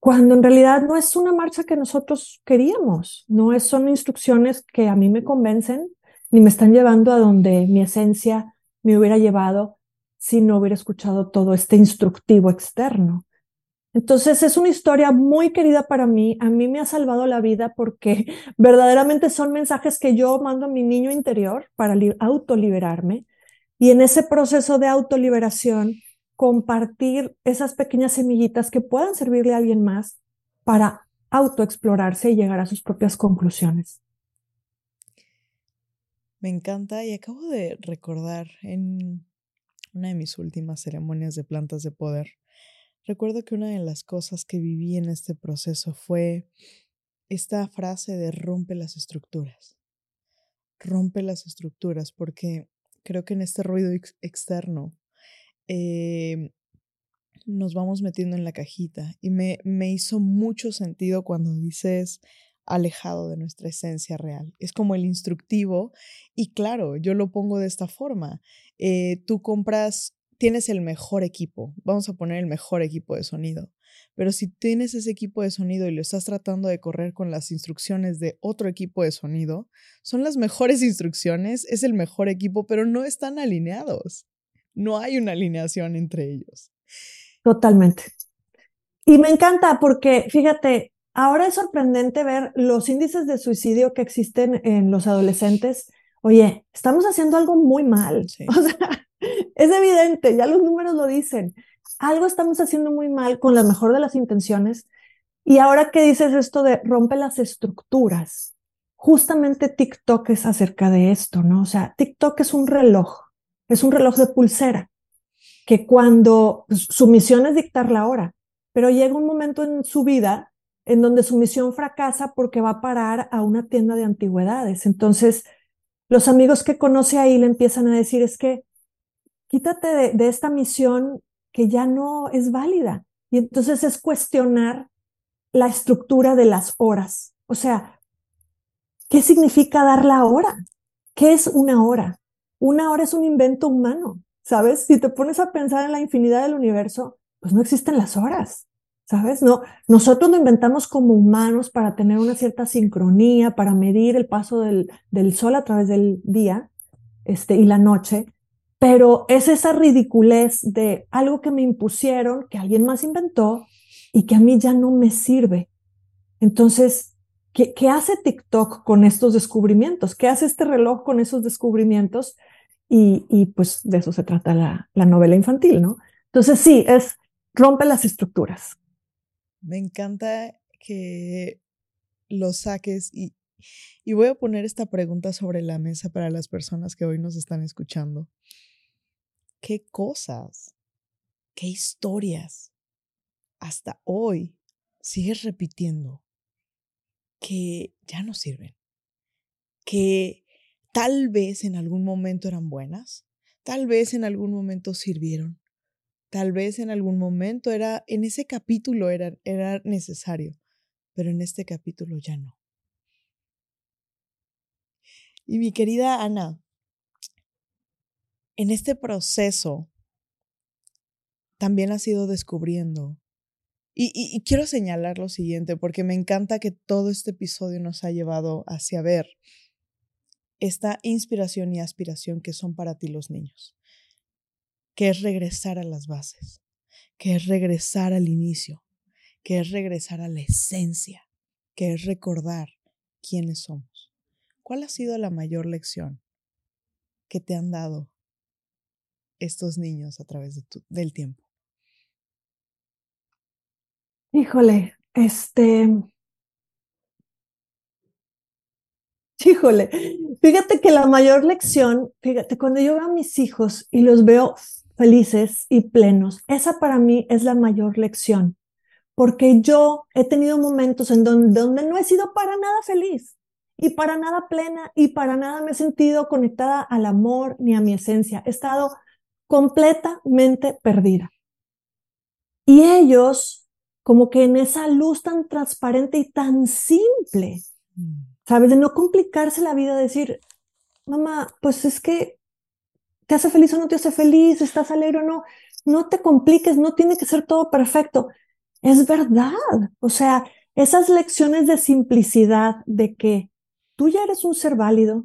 cuando en realidad no es una marcha que nosotros queríamos, no es, son instrucciones que a mí me convencen ni me están llevando a donde mi esencia me hubiera llevado si no hubiera escuchado todo este instructivo externo. Entonces es una historia muy querida para mí, a mí me ha salvado la vida porque verdaderamente son mensajes que yo mando a mi niño interior para autoliberarme y en ese proceso de autoliberación compartir esas pequeñas semillitas que puedan servirle a alguien más para autoexplorarse y llegar a sus propias conclusiones. Me encanta y acabo de recordar en una de mis últimas ceremonias de plantas de poder, recuerdo que una de las cosas que viví en este proceso fue esta frase de rompe las estructuras. Rompe las estructuras porque creo que en este ruido externo eh, nos vamos metiendo en la cajita. Y me, me hizo mucho sentido cuando dices alejado de nuestra esencia real. Es como el instructivo y claro, yo lo pongo de esta forma. Eh, tú compras, tienes el mejor equipo, vamos a poner el mejor equipo de sonido, pero si tienes ese equipo de sonido y lo estás tratando de correr con las instrucciones de otro equipo de sonido, son las mejores instrucciones, es el mejor equipo, pero no están alineados no hay una alineación entre ellos. Totalmente. Y me encanta porque, fíjate, ahora es sorprendente ver los índices de suicidio que existen en los adolescentes. Oye, estamos haciendo algo muy mal. O sea, es evidente, ya los números lo dicen. Algo estamos haciendo muy mal con la mejor de las intenciones. Y ahora que dices esto de rompe las estructuras, justamente TikTok es acerca de esto, ¿no? O sea, TikTok es un reloj es un reloj de pulsera, que cuando pues, su misión es dictar la hora, pero llega un momento en su vida en donde su misión fracasa porque va a parar a una tienda de antigüedades. Entonces, los amigos que conoce ahí le empiezan a decir, es que quítate de, esta misión que ya no es válida. Y entonces es cuestionar la estructura de las horas. O sea, ¿qué significa dar la hora? ¿Qué es una hora? una hora es un invento humano, ¿sabes? Si te pones a pensar en la infinidad del universo, pues no existen las horas, ¿sabes? No, nosotros lo inventamos como humanos para tener una cierta sincronía, para medir el paso del, del sol a través del día este, y la noche, pero es esa ridiculez de algo que me impusieron, que alguien más inventó y que a mí ya no me sirve. Entonces, ¿qué, hace TikTok con estos descubrimientos? ¿Qué hace este reloj con esos descubrimientos? Y, pues de eso se trata la, novela infantil, ¿no? Entonces sí, es rompe las estructuras. Me encanta que lo saques y voy a poner esta pregunta sobre la mesa para las personas que hoy nos están escuchando. ¿Qué cosas, qué historias hasta hoy sigues repitiendo que ya no sirven? Que tal vez en algún momento eran buenas, tal vez en algún momento sirvieron. Tal vez en algún momento era, en ese capítulo era, era necesario, pero en este capítulo ya no. Y mi querida Ana, en este proceso también has ido descubriendo. Y, quiero señalar lo siguiente, porque me encanta que todo este episodio nos ha llevado hacia ver esta inspiración y aspiración que son para ti los niños, que es regresar a las bases, que es regresar al inicio, que es regresar a la esencia, que es recordar quiénes somos. ¿Cuál ha sido la mayor lección que te han dado estos niños a través del tiempo? Híjole, este, híjole, fíjate que la mayor lección, fíjate, cuando yo veo a mis hijos y los veo felices y plenos, esa para mí es la mayor lección, porque yo he tenido momentos en donde, donde no he sido para nada feliz y para nada plena y para nada me he sentido conectada al amor ni a mi esencia. He estado completamente perdida. Y ellos como que en esa luz tan transparente y tan simple. ¿sabes? De no complicarse la vida, decir, mamá, pues es que te hace feliz o no te hace feliz, estás alegre o no, no te compliques, no tiene que ser todo perfecto. Es verdad, o sea, esas lecciones de simplicidad, de que tú ya eres un ser válido,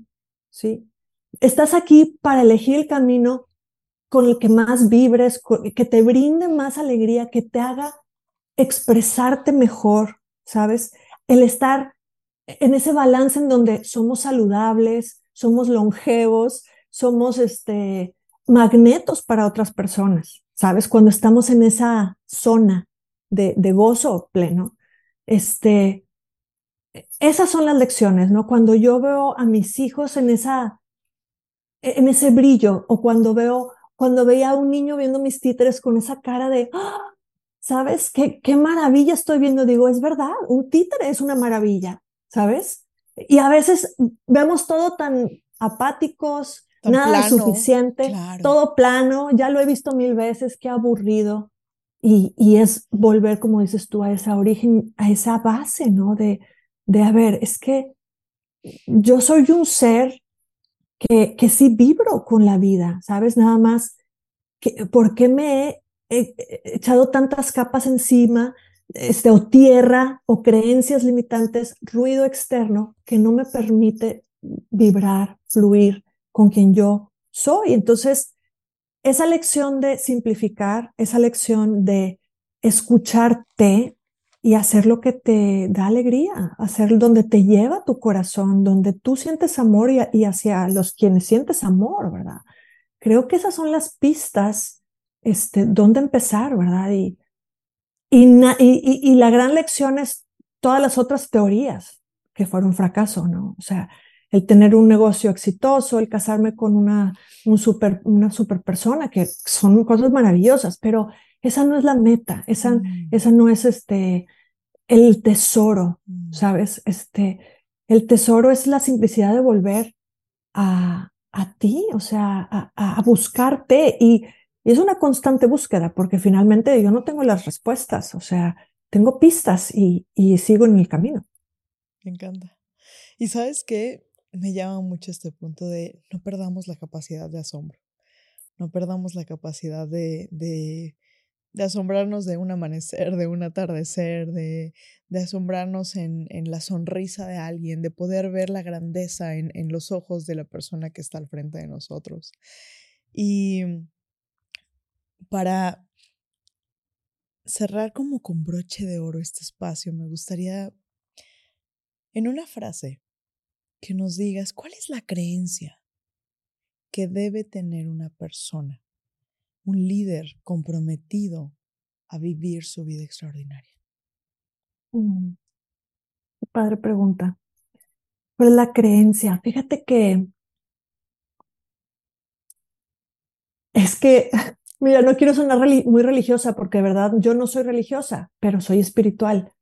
¿sí? Estás aquí para elegir el camino con el que más vibres, que te brinde más alegría, que te haga expresarte mejor, ¿sabes? El estar en ese balance en donde somos saludables, somos longevos, somos este, magnetos para otras personas, ¿sabes? Cuando estamos en esa zona de, de gozo pleno, este, esas son las lecciones, ¿no? Cuando yo veo a mis hijos en esa, en ese brillo, o cuando veo, cuando veía a un niño viendo mis títeres con esa cara de, ¡ah! ¿sabes? ¿Qué, qué maravilla estoy viendo. Digo, es verdad, un títere es una maravilla, ¿sabes? Y a veces vemos todo tan apáticos, nada suficiente, todo plano, ya lo he visto mil veces, qué aburrido. Y, y, es volver, como dices tú, a esa origen, a esa base, ¿no? De, de, a ver, es que yo soy un ser que, sí vibro con la vida, ¿sabes? Nada más, que, ¿por qué me he he echado tantas capas encima, este, o tierra, o creencias limitantes, ruido externo que no me permite vibrar, fluir con quien yo soy. Entonces, esa lección de simplificar, esa lección de escucharte y hacer lo que te da alegría, hacer donde te lleva tu corazón, donde tú sientes amor y, y hacia los quienes sientes amor, ¿verdad? Creo que esas son las pistas este, dónde empezar, ¿verdad? Y, y, y, la gran lección es todas las otras teorías que fueron fracaso, ¿no? O sea, el tener un negocio exitoso, el casarme con una, un super, una super persona, que son cosas maravillosas, pero esa no es la meta, esa, mm. esa no es este, el tesoro, mm. ¿sabes? Este, el tesoro es la simplicidad de volver a, a ti, o sea, a, a buscarte y y es una constante búsqueda porque finalmente yo no tengo las respuestas, o sea, tengo pistas y, sigo en mi camino. Me encanta. Y sabes qué, me llama mucho este punto de no perdamos la capacidad de asombro, no perdamos la capacidad de, de, asombrarnos de un amanecer, de un atardecer, de, de asombrarnos en, en, la sonrisa de alguien, de poder ver la grandeza en, en los ojos de la persona que está al frente de nosotros. Y para cerrar como con broche de oro este espacio, me gustaría, en una frase, que nos digas cuál es la creencia que debe tener una persona, un líder comprometido a vivir su vida extraordinaria. Mm, padre pregunta. ¿Cuál es la creencia? Fíjate que es que Mira, no quiero sonar muy religiosa porque de verdad yo no soy religiosa, pero soy espiritual.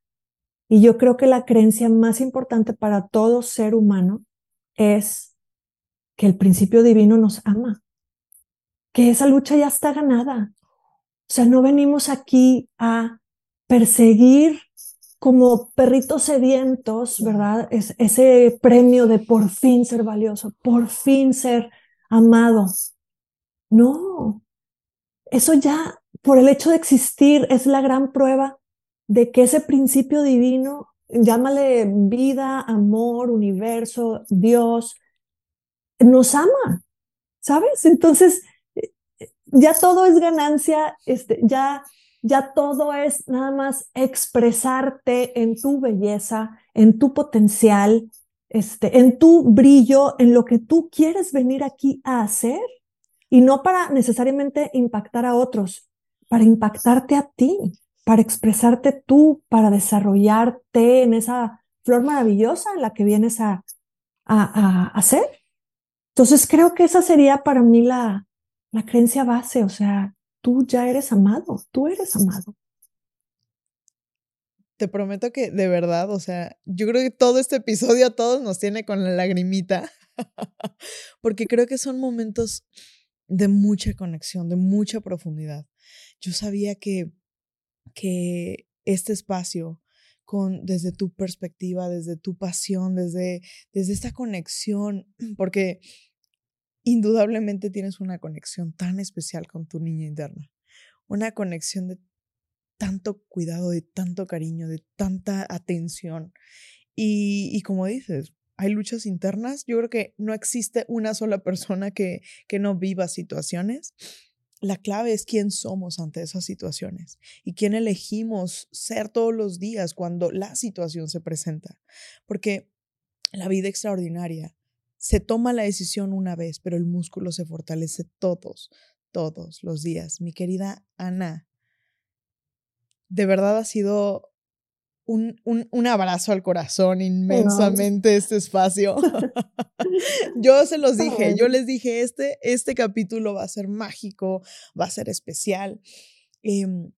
Y yo creo que la creencia más importante para todo ser humano es que el principio divino nos ama. Que esa lucha ya está ganada. O sea, no venimos aquí a perseguir como perritos sedientos, ¿verdad? Es, ese premio de por fin ser valioso, por fin ser amado. No, eso ya, por el hecho de existir, es la gran prueba de que ese principio divino, llámale vida, amor, universo, Dios, nos ama, ¿sabes? Entonces, ya todo es ganancia, este, ya, ya todo es nada más expresarte en tu belleza, en tu potencial, este, en tu brillo, en lo que tú quieres venir aquí a hacer y no para necesariamente impactar a otros, para impactarte a ti, para expresarte tú, para desarrollarte en esa flor maravillosa en la que vienes a, a, a hacer. Entonces creo que esa sería para mí la, la creencia base, o sea, tú ya eres amado, tú eres amado. Te prometo que de verdad, o sea, yo creo que todo este episodio a todos nos tiene con la lagrimita, porque creo que son momentos de mucha conexión, de mucha profundidad. Yo sabía que, que este espacio, con, desde tu perspectiva, desde tu pasión, desde, desde esta conexión, porque indudablemente tienes una conexión tan especial con tu niña interna, una conexión de tanto cuidado, de tanto cariño, de tanta atención. Y, como dices, hay luchas internas. Yo creo que no existe una sola persona que, que no viva situaciones. La clave es quién somos ante esas situaciones y quién elegimos ser todos los días cuando la situación se presenta. Porque la vida extraordinaria se toma la decisión una vez, pero el músculo se fortalece todos, todos los días. Mi querida Ana, de verdad ha sido un, un, abrazo al corazón inmensamente este espacio. yo se los dije, yo les dije, este, este capítulo va a ser mágico, va a ser especial. Em,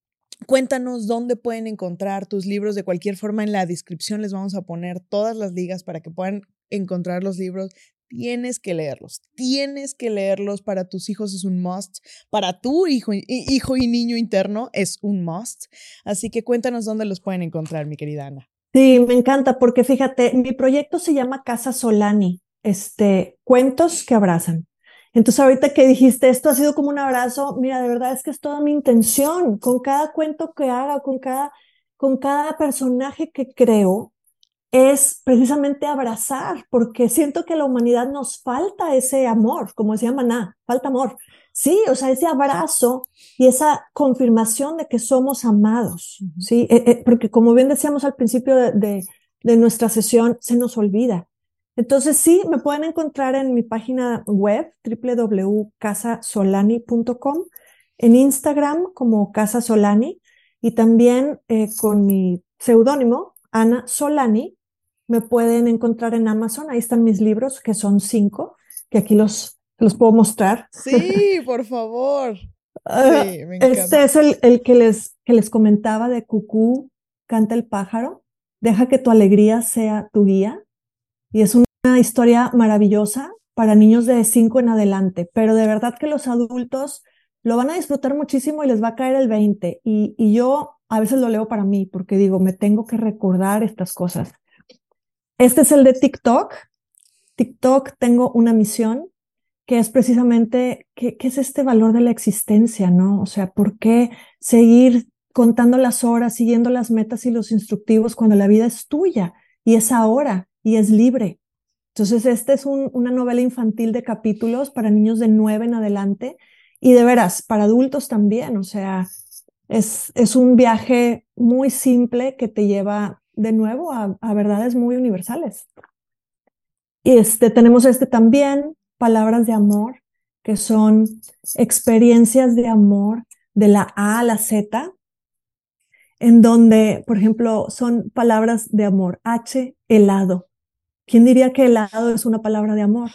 cuéntanos dónde pueden encontrar tus libros. De cualquier forma, en la descripción les vamos a poner todas las ligas para que puedan encontrar los libros tienes que leerlos, tienes que leerlos para tus hijos es un must, para tu hijo, hijo y niño interno es un must. Así que cuéntanos dónde los pueden encontrar, mi querida Ana. Sí, me encanta porque fíjate, mi proyecto se llama Casa Solani, este, cuentos que abrazan. Entonces ahorita que dijiste esto ha sido como un abrazo, mira, de verdad es que es toda mi intención con cada cuento que haga, con cada, con cada personaje que creo, es precisamente abrazar, porque siento que a la humanidad nos falta ese amor, como decía Maná, falta amor. Sí, o sea, ese abrazo y esa confirmación de que somos amados, ¿sí? Eh, eh, porque como bien decíamos al principio de, de, nuestra sesión, se nos olvida. Entonces, sí, me pueden encontrar en mi página web, www.casasolani.com, en Instagram como Casa Solani y también eh, con mi seudónimo, Ana Solani, me pueden encontrar en Amazon. Ahí están mis libros, que son cinco, que aquí los, los puedo mostrar. Sí, por favor. Ah, este es el, el, que, les, que les comentaba de Cucú, Canta el pájaro. Deja que tu alegría sea tu guía. Y es una historia maravillosa para niños de cinco en adelante, pero de verdad que los adultos lo van a disfrutar muchísimo y les va a caer el 20. Y, y yo a veces lo leo para mí porque digo, me tengo que recordar estas cosas. Este es el de TikTok. TikTok tengo una misión que es precisamente qué, es este valor de la existencia, ¿no? O sea, ¿por qué seguir contando las horas, siguiendo las metas y los instructivos cuando la vida es tuya y es ahora y es libre? Entonces, esta es una novela infantil de capítulos para niños de nueve en adelante y de veras, para adultos también, o sea, es, es un viaje muy simple que te lleva de nuevo a, verdades muy universales. Y este, tenemos este también, palabras de amor, que son experiencias de amor de la A a la Z, en donde, por ejemplo, son palabras de amor. H, helado. ¿Quién diría que helado es una palabra de amor?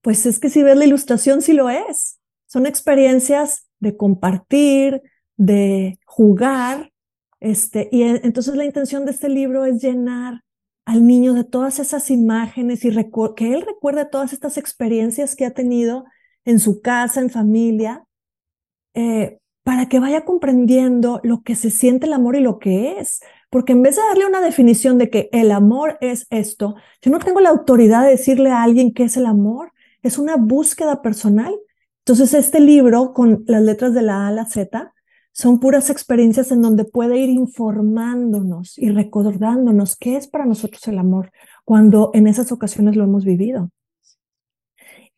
Pues es que si ves la ilustración, sí lo es. Son experiencias de compartir, de jugar, este, y entonces la intención de este libro es llenar al niño de todas esas imágenes y que él recuerde todas estas experiencias que ha tenido en su casa, en familia, eh, para que vaya comprendiendo lo que se siente el amor y lo que es. Porque en vez de darle una definición de que el amor es esto, yo no tengo la autoridad de decirle a alguien qué es el amor. Es una búsqueda personal. Entonces, este libro, con las letras de la A a la Z, son puras experiencias en donde puede ir informándonos y recordándonos qué es para nosotros el amor cuando en esas ocasiones lo hemos vivido.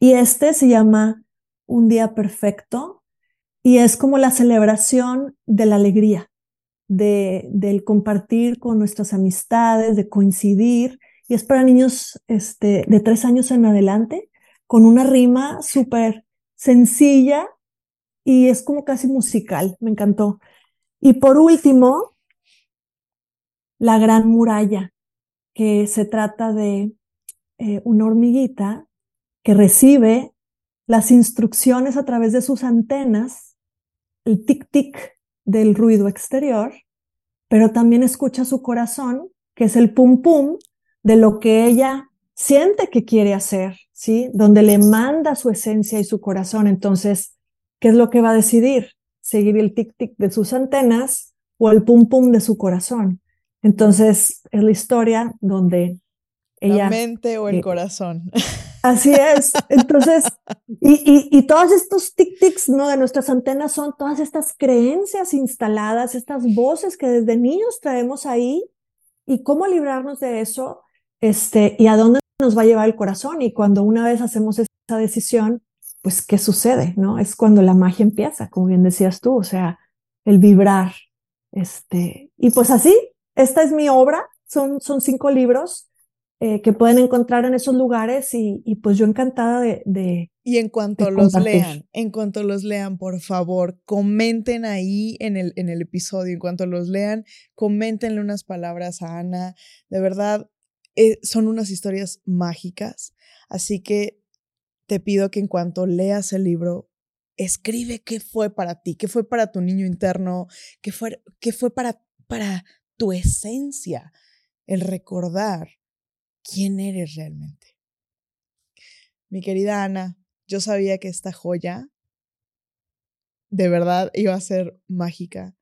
Y este se llama Un día perfecto y es como la celebración de la alegría, de, del compartir con nuestras amistades, de coincidir. Y es para niños este, de tres años en adelante, con una rima súper sencilla y es como casi musical, me encantó. Y por último, La Gran Muralla, que se trata de eh, una hormiguita que recibe las instrucciones a través de sus antenas, el tic-tic del ruido exterior, pero también escucha su corazón, que es el pum-pum de lo que ella siente que quiere hacer, ¿sí? Donde le manda su esencia y su corazón. Entonces, ¿qué es lo que va a decidir? ¿Seguir el tic-tic de sus antenas o el pum-pum de su corazón? Entonces, es la historia donde ella... La mente o el eh, corazón. Así es. Entonces, y, y, todos estos tic-tics ¿no? de nuestras antenas son todas estas creencias instaladas, estas voces que desde niños traemos ahí y cómo librarnos de eso este, y a dónde nos va a llevar el corazón. Y cuando una vez hacemos esa decisión, pues, ¿qué sucede? ¿no? Es cuando la magia empieza, como bien decías tú, o sea, el vibrar. Este, y pues así, esta es mi obra, son, son cinco libros eh, que pueden encontrar en esos lugares y, pues yo encantada de... y en cuanto los lean, en cuanto los lean, por favor, comenten ahí en el, en el episodio, en cuanto los lean, coméntenle unas palabras a Ana. De verdad, eh, son unas historias mágicas, así que te pido que en cuanto leas el libro, escribe qué fue para ti, qué fue para tu niño interno, qué fue, qué fue para, para tu esencia, el recordar quién eres realmente. Mi querida Ana, yo sabía que esta joya de verdad iba a ser mágica.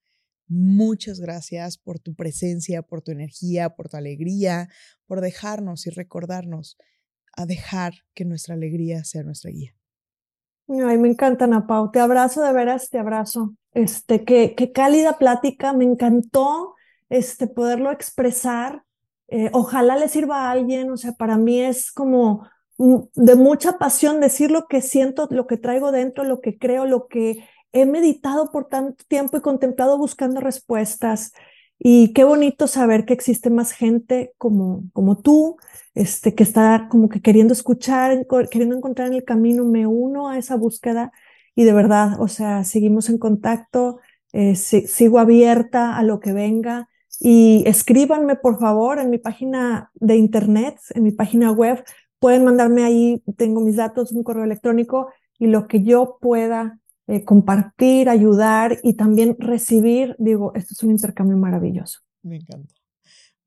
Muchas gracias por tu presencia, por tu energía, por tu alegría, por dejarnos y recordarnos a dejar que nuestra alegría sea nuestra guía. Ay, me encanta, Ana. Te abrazo de veras, te abrazo. Este, qué, qué cálida plática. Me encantó este, poderlo expresar eh, ojalá le sirva a alguien, o sea, para mí es como de mucha pasión decir lo que siento, lo que traigo dentro, lo que creo, lo que he meditado por tanto tiempo y contemplado buscando respuestas. Y qué bonito saber que existe más gente como, como tú, este, que está como que queriendo escuchar, queriendo encontrar en el camino. Me uno a esa búsqueda y de verdad, o sea, seguimos en contacto, eh, sigo abierta a lo que venga y escríbanme, por favor, en mi página de internet, en mi página web. Pueden mandarme ahí, tengo mis datos, un correo electrónico y lo que yo pueda eh, compartir, ayudar y también recibir. Digo, esto es un intercambio maravilloso. Me encanta.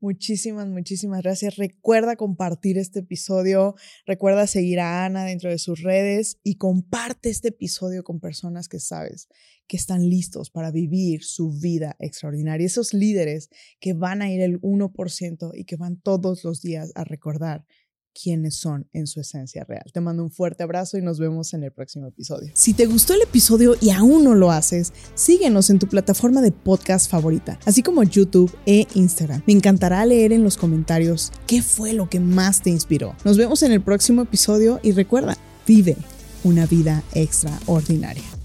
Muchísimas, muchísimas gracias. Recuerda compartir este episodio, recuerda seguir a Ana dentro de sus redes y comparte este episodio con personas que sabes que están listos para vivir su vida extraordinaria. Esos líderes que van a ir el 1% y que van todos los días a recordar quiénes son en su esencia real. Te mando un fuerte abrazo y nos vemos en el próximo episodio. Si te gustó el episodio y aún no lo haces, síguenos en tu plataforma de podcast favorita, así como YouTube e Instagram. Me encantará leer en los comentarios qué fue lo que más te inspiró. Nos vemos en el próximo episodio y recuerda, vive una vida extraordinaria.